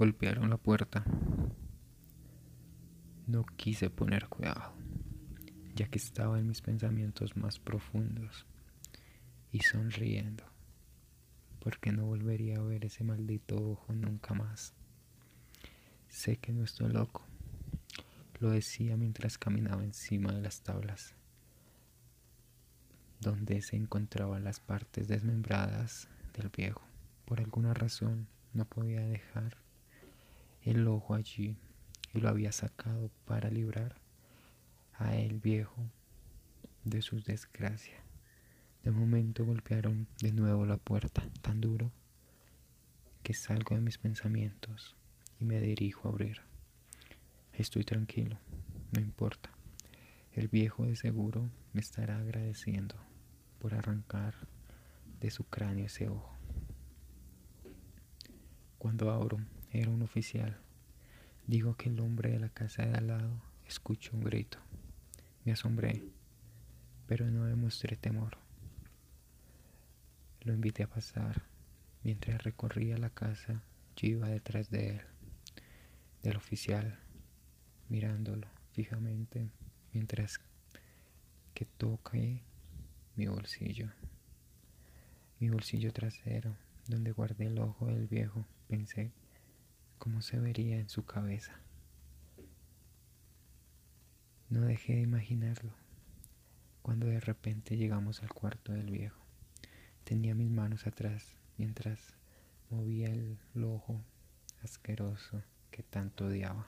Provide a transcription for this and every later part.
golpearon la puerta. No quise poner cuidado, ya que estaba en mis pensamientos más profundos y sonriendo, porque no volvería a ver ese maldito ojo nunca más. Sé que no estoy loco, lo decía mientras caminaba encima de las tablas, donde se encontraban las partes desmembradas del viejo. Por alguna razón no podía dejar el ojo allí y lo había sacado para librar a el viejo de sus desgracias. De momento golpearon de nuevo la puerta tan duro que salgo de mis pensamientos y me dirijo a abrir. Estoy tranquilo, no importa. El viejo de seguro me estará agradeciendo por arrancar de su cráneo ese ojo. Cuando abro, era un oficial. Digo que el hombre de la casa de al lado escuchó un grito. Me asombré, pero no demostré temor. Lo invité a pasar. Mientras recorría la casa, yo iba detrás de él, del oficial, mirándolo fijamente mientras que toqué mi bolsillo, mi bolsillo trasero, donde guardé el ojo del viejo. Pensé cómo se vería en su cabeza. No dejé de imaginarlo cuando de repente llegamos al cuarto del viejo. Tenía mis manos atrás mientras movía el ojo asqueroso que tanto odiaba.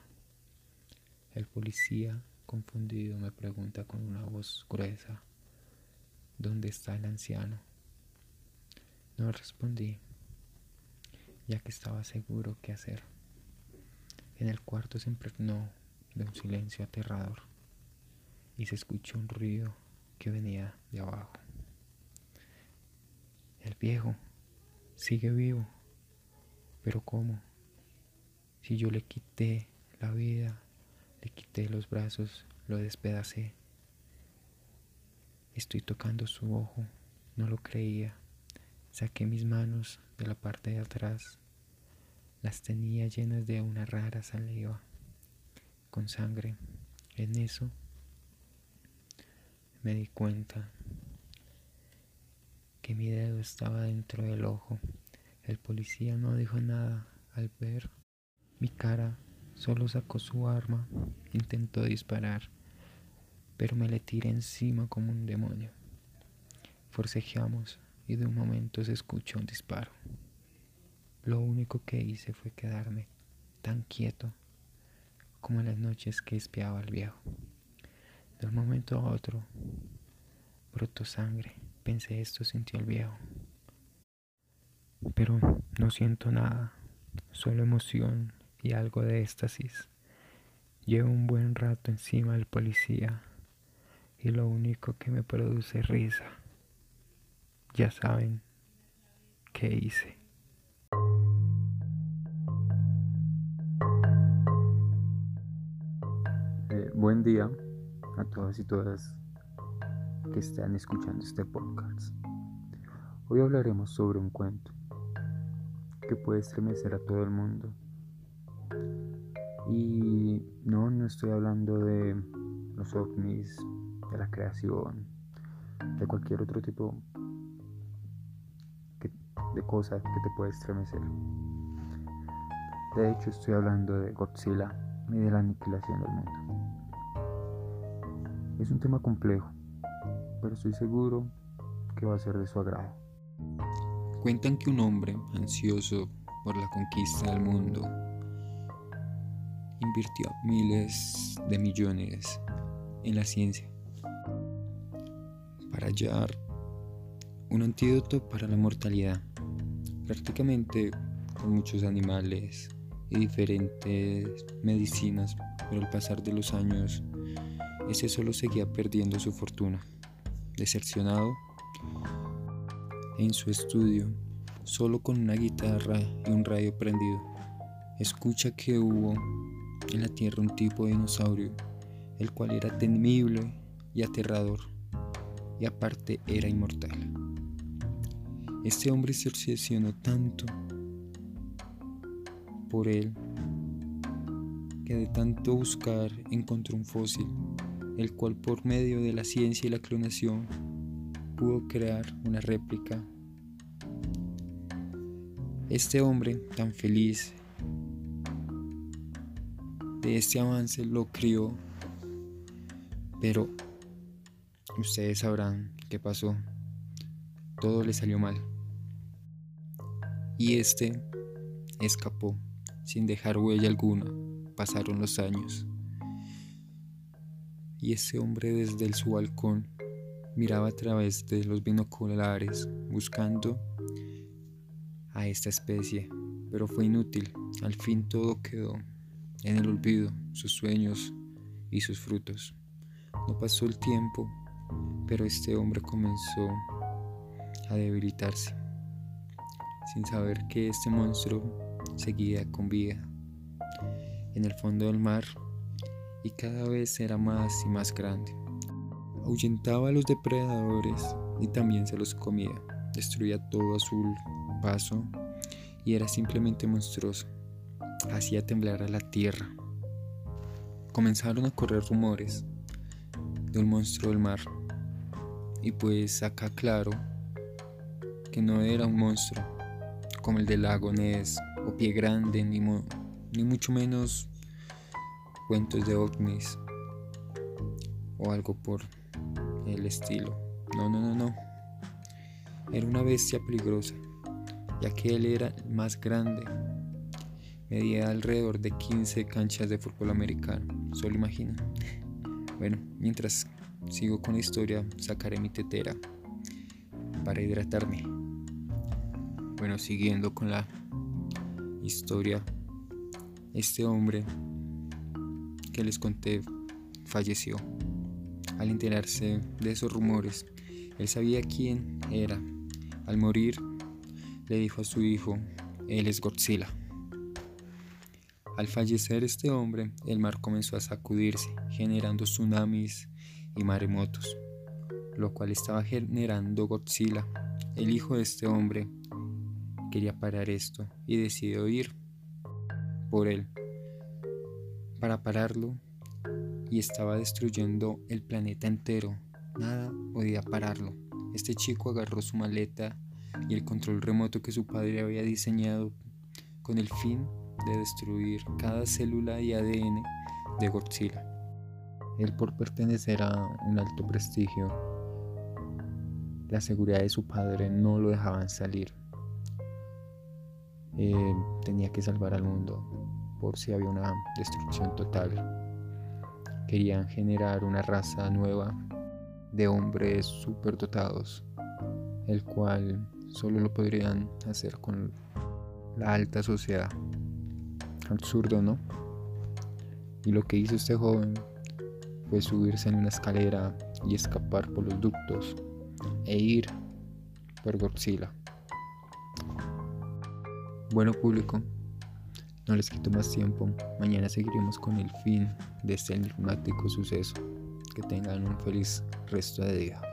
El policía, confundido, me pregunta con una voz gruesa, ¿dónde está el anciano? No respondí, ya que estaba seguro qué hacer. En el cuarto se impregnó de un silencio aterrador y se escuchó un ruido que venía de abajo. El viejo sigue vivo. Pero ¿cómo? Si yo le quité la vida, le quité los brazos, lo despedacé. Estoy tocando su ojo, no lo creía. Saqué mis manos de la parte de atrás. Las tenía llenas de una rara saliva, con sangre. En eso me di cuenta que mi dedo estaba dentro del ojo. El policía no dijo nada al ver mi cara, solo sacó su arma, intentó disparar, pero me le tiré encima como un demonio. Forcejeamos y de un momento se escuchó un disparo. Lo único que hice fue quedarme tan quieto como en las noches que espiaba al viejo. De un momento a otro brotó sangre Pensé esto sintió el viejo. Pero no siento nada, solo emoción y algo de éxtasis. Llevo un buen rato encima del policía y lo único que me produce risa. Ya saben qué hice. Buen día a todas y todas que están escuchando este podcast. Hoy hablaremos sobre un cuento que puede estremecer a todo el mundo. Y no, no estoy hablando de los ovnis, de la creación, de cualquier otro tipo de cosa que te puede estremecer. De hecho, estoy hablando de Godzilla y de la aniquilación del mundo. Es un tema complejo pero estoy seguro que va a ser de su agrado. Cuentan que un hombre ansioso por la conquista del mundo invirtió miles de millones en la ciencia para hallar un antídoto para la mortalidad. Prácticamente con muchos animales y diferentes medicinas, pero al pasar de los años, ese solo seguía perdiendo su fortuna decepcionado en su estudio, solo con una guitarra y un radio prendido. Escucha que hubo en la Tierra un tipo de dinosaurio, el cual era temible y aterrador, y aparte era inmortal. Este hombre se obsesionó tanto por él que de tanto buscar encontró un fósil, el cual por medio de la ciencia y la clonación pudo crear una réplica. Este hombre tan feliz de este avance lo crió, pero ustedes sabrán qué pasó. Todo le salió mal. Y este escapó sin dejar huella alguna. Pasaron los años. Y ese hombre desde su balcón miraba a través de los binoculares buscando a esta especie, pero fue inútil. Al fin todo quedó en el olvido, sus sueños y sus frutos. No pasó el tiempo, pero este hombre comenzó a debilitarse, sin saber que este monstruo seguía con vida en el fondo del mar y cada vez era más y más grande. Ahuyentaba a los depredadores y también se los comía. Destruía todo a su paso y era simplemente monstruoso. Hacía temblar a la tierra. Comenzaron a correr rumores de un monstruo del mar. Y pues acá claro que no era un monstruo como el del lago Ness o Pie Grande, ni, ni mucho menos cuentos de ovnis o algo por el estilo. No, no, no, no. Era una bestia peligrosa, ya que él era el más grande. Medía alrededor de 15 canchas de fútbol americano, solo imagina. Bueno, mientras sigo con la historia, sacaré mi tetera para hidratarme. Bueno, siguiendo con la historia, este hombre que les conté falleció. Al enterarse de esos rumores, él sabía quién era. Al morir, le dijo a su hijo, él es Godzilla. Al fallecer este hombre, el mar comenzó a sacudirse, generando tsunamis y maremotos, lo cual estaba generando Godzilla. El hijo de este hombre quería parar esto y decidió ir por él para pararlo y estaba destruyendo el planeta entero. Nada podía pararlo. Este chico agarró su maleta y el control remoto que su padre había diseñado con el fin de destruir cada célula y ADN de Godzilla. Él por pertenecer a un alto prestigio, la seguridad de su padre no lo dejaban salir. tenía que salvar al mundo por si había una destrucción total. Querían generar una raza nueva de hombres superdotados, el cual solo lo podrían hacer con la alta sociedad. Absurdo, ¿no? Y lo que hizo este joven fue subirse en una escalera y escapar por los ductos e ir por Godzilla. Bueno público, no les quito más tiempo. Mañana seguiremos con el fin de este enigmático suceso. Que tengan un feliz resto de día.